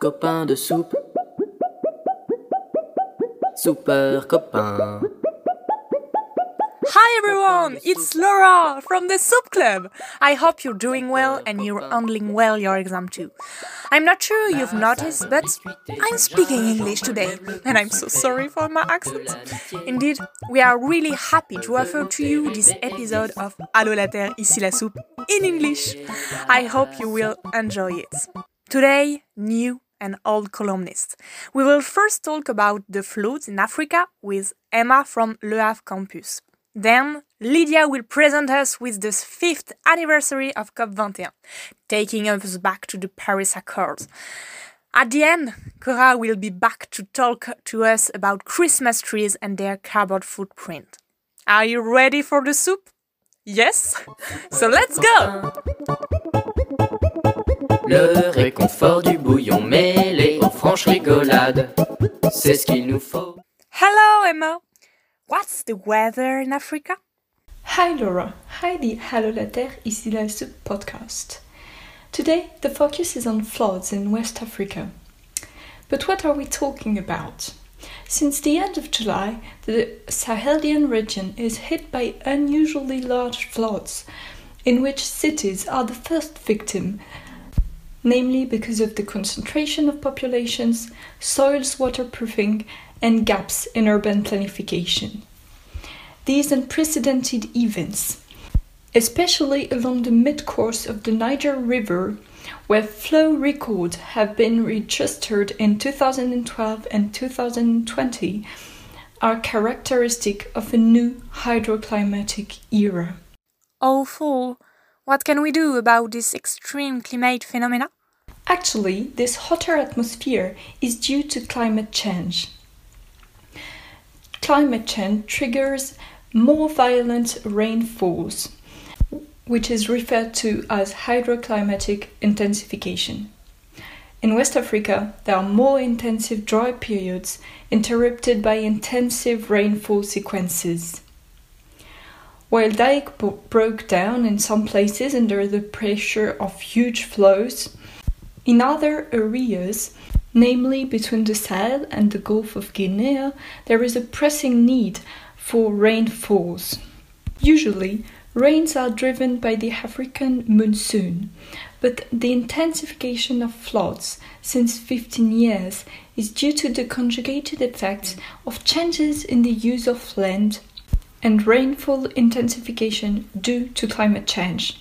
Copain de soupe. Super copain. Hi everyone, it's Laura from the Soup Club. I hope you're doing well and you're handling well your exam too. I'm not sure you've noticed, but I'm speaking English today, and I'm so sorry for my accent. Indeed, we are really happy to offer to you this episode of Allo la Terre, ici la soupe in English. I hope you will enjoy it. Today, new and old columnist. We will first talk about the floods in Africa with Emma from Le Havre campus. Then, Lydia will present us with the fifth anniversary of COP21, taking us back to the Paris Accords. At the end, Cora will be back to talk to us about Christmas trees and their carbon footprint. Are you ready for the soup? Yes? So let's go! Le réconfort du bouillon mêlé aux franches rigolades, c'est ce qu'il nous faut. Hello, Emma! What's the weather in Africa? Hi Laura, hi the Hello la Terre, ici la Soup podcast. Today the focus is on floods in West Africa. But what are we talking about? Since the end of July, the Sahelian region is hit by unusually large floods, in which cities are the first victim, namely because of the concentration of populations, soils waterproofing, and gaps in urban planification. These unprecedented events, especially along the mid course of the Niger River, where flow records have been registered in 2012 and 2020, are characteristic of a new hydroclimatic era. Awful. What can we do about this extreme climate phenomena? Actually, this hotter atmosphere is due to climate change climate change triggers more violent rainfalls, which is referred to as hydroclimatic intensification. In West Africa, there are more intensive dry periods interrupted by intensive rainfall sequences. While dike broke down in some places under the pressure of huge flows, in other areas namely between the Sahel and the Gulf of Guinea, there is a pressing need for rainfalls. Usually, rains are driven by the African monsoon, but the intensification of floods since 15 years is due to the conjugated effects of changes in the use of land and rainfall intensification due to climate change.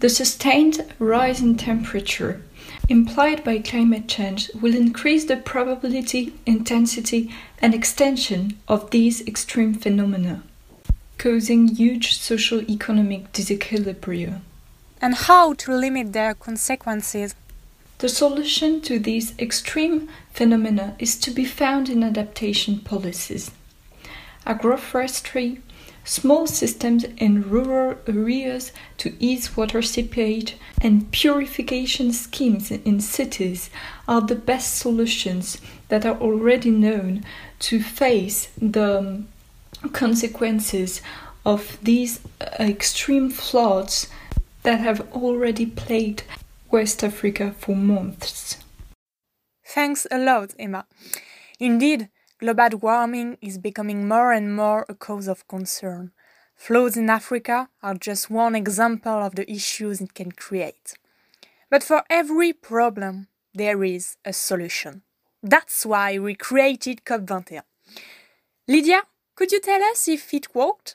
The sustained rise in temperature implied by climate change will increase the probability, intensity, and extension of these extreme phenomena, causing huge social economic disequilibria. And how to limit their consequences? The solution to these extreme phenomena is to be found in adaptation policies. Agroforestry, small systems in rural areas to ease water seepage, and purification schemes in cities are the best solutions that are already known to face the consequences of these uh, extreme floods that have already plagued West Africa for months. Thanks a lot, Emma. Indeed, global warming is becoming more and more a cause of concern. Floods in Africa are just one example of the issues it can create. But for every problem, there is a solution. That's why we created COP21. Lydia, could you tell us if it worked?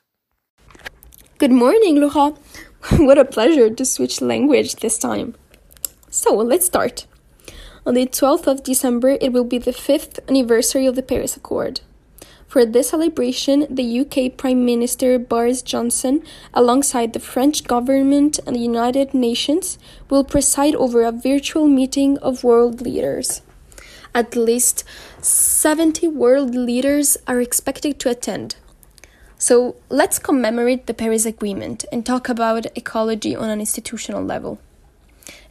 Good morning, Laura. what a pleasure to switch language this time. So, let's start. On the 12th of December, it will be the fifth anniversary of the Paris Accord. For this celebration, the UK Prime Minister Boris Johnson, alongside the French government and the United Nations, will preside over a virtual meeting of world leaders. At least 70 world leaders are expected to attend. So let's commemorate the Paris Agreement and talk about ecology on an institutional level.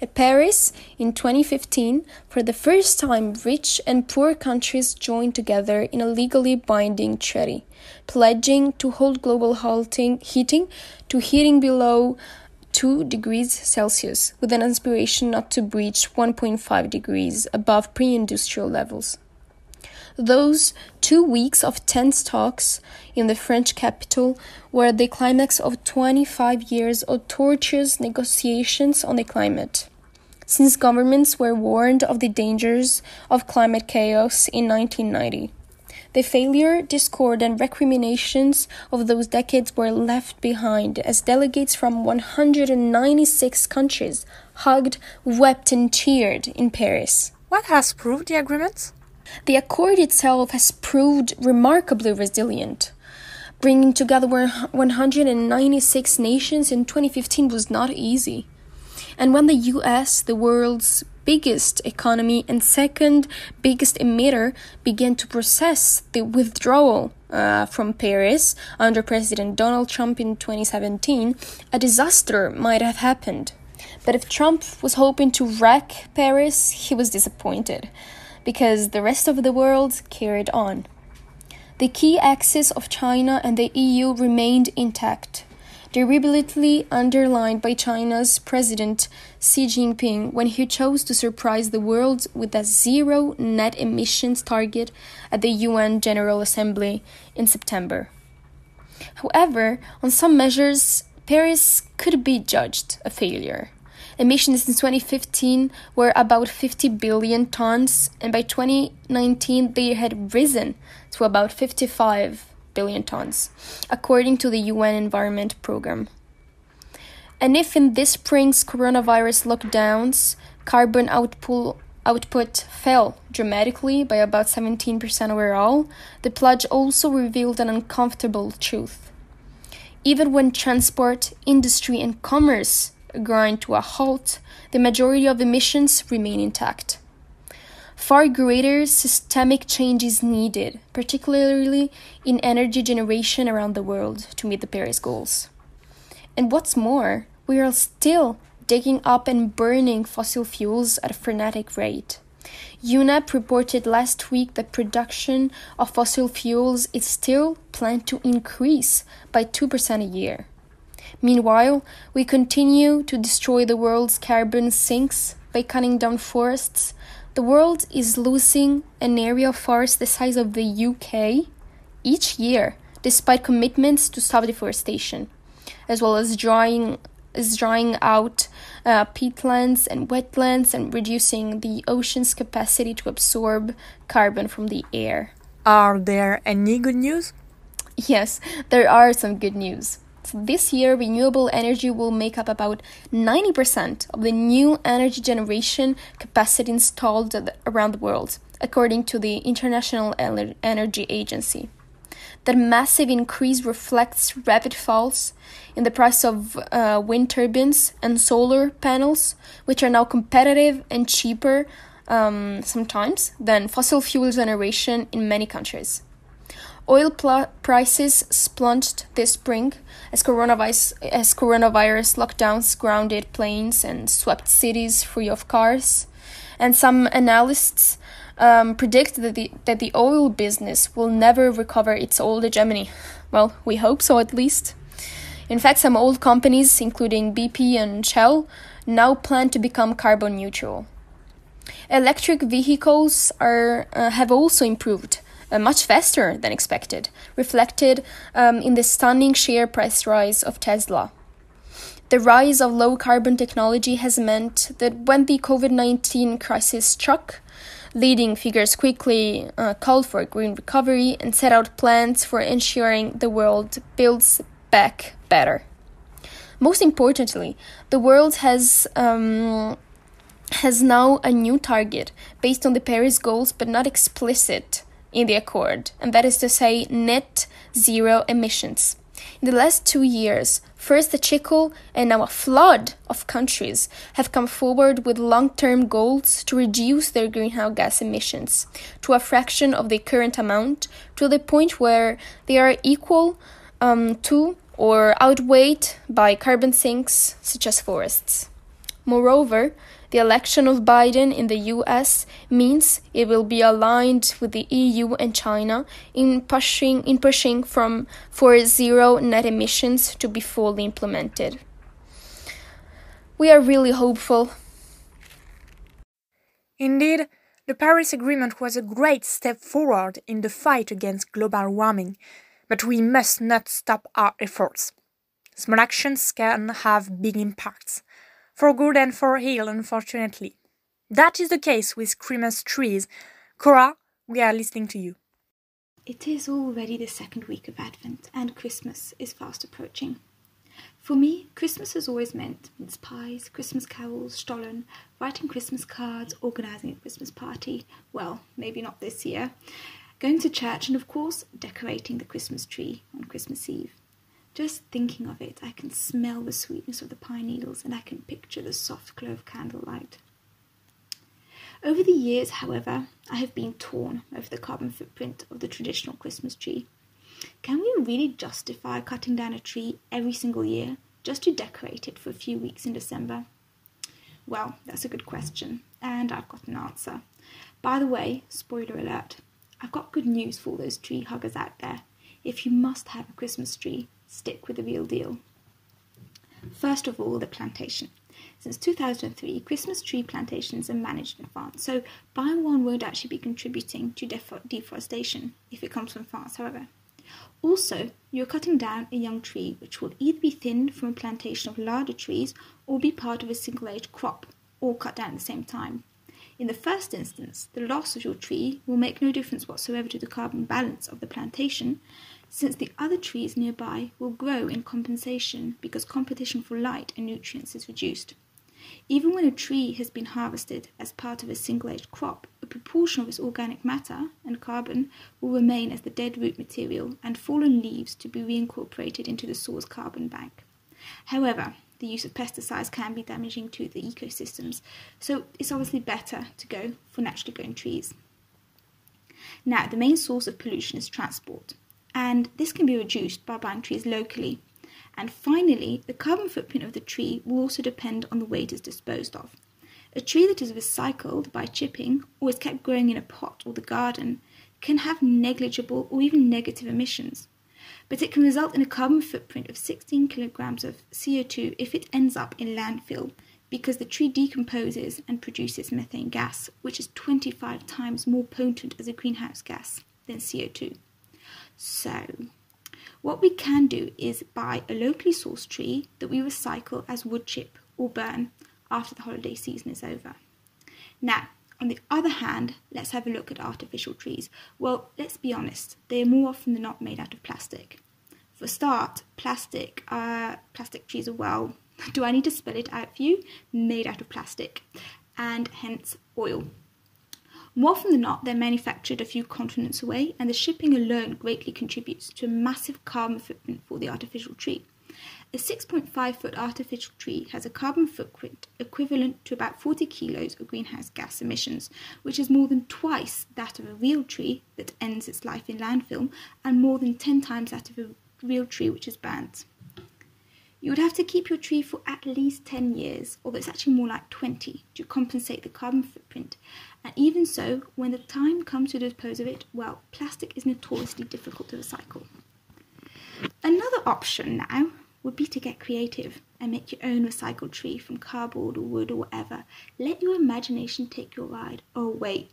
At Paris, in 2015, for the first time, rich and poor countries joined together in a legally binding treaty, pledging to hold global halting, heating to heating below 2 degrees Celsius, with an aspiration not to breach 1.5 degrees above pre industrial levels. Those two weeks of tense talks in the French capital were the climax of 25 years of tortuous negotiations on the climate. Since governments were warned of the dangers of climate chaos in 1990, the failure, discord, and recriminations of those decades were left behind as delegates from 196 countries hugged, wept, and cheered in Paris. What has proved the agreement? The accord itself has proved remarkably resilient. Bringing together 196 nations in 2015 was not easy. And when the US, the world's biggest economy and second biggest emitter, began to process the withdrawal uh, from Paris under President Donald Trump in 2017, a disaster might have happened. But if Trump was hoping to wreck Paris, he was disappointed because the rest of the world carried on. The key axis of China and the EU remained intact, durably underlined by China's President Xi Jinping when he chose to surprise the world with a zero net emissions target at the UN General Assembly in September. However, on some measures, Paris could be judged a failure. Emissions in 2015 were about 50 billion tons, and by 2019 they had risen to about 55 billion tons, according to the UN Environment Programme. And if in this spring's coronavirus lockdowns, carbon output output fell dramatically by about 17% overall, the pledge also revealed an uncomfortable truth. Even when transport, industry, and commerce grind to a halt, the majority of emissions remain intact. Far greater systemic change is needed, particularly in energy generation around the world, to meet the Paris goals. And what's more, we are still digging up and burning fossil fuels at a frenetic rate. UNEP reported last week that production of fossil fuels is still planned to increase by 2% a year. Meanwhile, we continue to destroy the world's carbon sinks by cutting down forests. The world is losing an area of forest the size of the UK each year, despite commitments to stop deforestation, as well as drying is drying out uh, peatlands and wetlands and reducing the ocean's capacity to absorb carbon from the air. Are there any good news? Yes, there are some good news. This year, renewable energy will make up about 90% of the new energy generation capacity installed around the world, according to the International Energy Agency. That massive increase reflects rapid falls in the price of uh, wind turbines and solar panels, which are now competitive and cheaper um, sometimes than fossil fuel generation in many countries. Oil pl- prices plunged this spring as coronavirus, as coronavirus lockdowns grounded planes and swept cities free of cars. And some analysts um, predict that the, that the oil business will never recover its old hegemony. Well, we hope so at least. In fact, some old companies, including BP and Shell, now plan to become carbon neutral. Electric vehicles are, uh, have also improved uh, much faster than expected, reflected um, in the stunning share price rise of Tesla. The rise of low carbon technology has meant that when the COVID 19 crisis struck, leading figures quickly uh, called for a green recovery and set out plans for ensuring the world builds back better. Most importantly, the world has um, has now a new target based on the Paris goals, but not explicit in the accord, and that is to say, net zero emissions. In the last two years, first the trickle and now a flood of countries have come forward with long term goals to reduce their greenhouse gas emissions to a fraction of the current amount to the point where they are equal um, to or outweighed by carbon sinks such as forests. Moreover, the election of Biden in the US means it will be aligned with the EU and China in pushing in pushing from for zero net emissions to be fully implemented. We are really hopeful. Indeed, the Paris Agreement was a great step forward in the fight against global warming, but we must not stop our efforts. Small actions can have big impacts, for good and for ill, unfortunately. That is the case with Christmas trees. Cora, we are listening to you. It is already the second week of Advent, and Christmas is fast approaching. For me, Christmas has always meant mince pies, Christmas carols, Stollen, writing Christmas cards, organising a Christmas party. Well, maybe not this year. Going to church, and of course, decorating the Christmas tree on Christmas Eve. Just thinking of it, I can smell the sweetness of the pine needles and I can picture the soft glow of candlelight. Over the years, however, I have been torn over the carbon footprint of the traditional Christmas tree. Can we really justify cutting down a tree every single year just to decorate it for a few weeks in December? Well, that's a good question, and I've got an answer. By the way, spoiler alert, I've got good news for all those tree huggers out there. If you must have a Christmas tree, stick with the real deal. First of all, the plantation. Since 2003, Christmas tree plantations are managed in France, so buying one won't actually be contributing to deforestation if it comes from France, however. Also, you're cutting down a young tree which will either be thinned from a plantation of larger trees or be part of a single age crop, all cut down at the same time. In the first instance, the loss of your tree will make no difference whatsoever to the carbon balance of the plantation, since the other trees nearby will grow in compensation because competition for light and nutrients is reduced. Even when a tree has been harvested as part of a single aged crop, a proportion of its organic matter and carbon will remain as the dead root material and fallen leaves to be reincorporated into the soil's carbon bank. However, the use of pesticides can be damaging to the ecosystems, so it's obviously better to go for naturally grown trees. Now, the main source of pollution is transport, and this can be reduced by buying trees locally. And finally, the carbon footprint of the tree will also depend on the way it is disposed of. A tree that is recycled by chipping or is kept growing in a pot or the garden can have negligible or even negative emissions, but it can result in a carbon footprint of 16 kilograms of CO2 if it ends up in landfill because the tree decomposes and produces methane gas, which is 25 times more potent as a greenhouse gas than CO2. So, what we can do is buy a locally sourced tree that we recycle as wood chip or burn after the holiday season is over. Now, on the other hand, let's have a look at artificial trees. Well, let's be honest, they are more often than not made out of plastic. For a start, plastic, uh, plastic trees are well, do I need to spell it out for you? Made out of plastic, and hence oil. More often than not, they're manufactured a few continents away, and the shipping alone greatly contributes to a massive carbon footprint for the artificial tree. A 6.5 foot artificial tree has a carbon footprint equivalent to about 40 kilos of greenhouse gas emissions, which is more than twice that of a real tree that ends its life in landfill, and more than 10 times that of a real tree which is burnt. You would have to keep your tree for at least 10 years, although it's actually more like 20, to compensate the carbon footprint. And even so, when the time comes to dispose of it, well, plastic is notoriously difficult to recycle. Another option now would be to get creative and make your own recycled tree from cardboard or wood or whatever. Let your imagination take your ride. Oh, wait,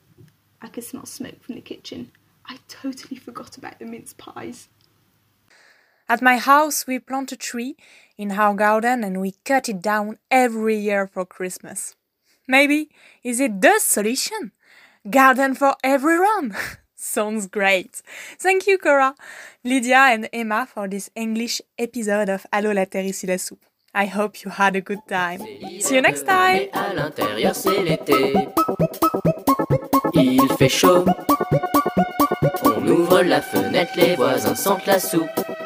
I can smell smoke from the kitchen. I totally forgot about the mince pies. At my house, we plant a tree in our garden and we cut it down every year for Christmas. Maybe is it the solution? Garden for everyone! Sounds great. Thank you, Cora, Lydia, and Emma for this English episode of Allo la terre la soupe. I hope you had a good time. See you next time. Il fait chaud. On ouvre la fenêtre, les voisins sentent la soupe.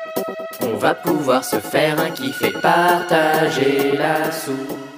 On va pouvoir se faire un kiff et partager la soupe.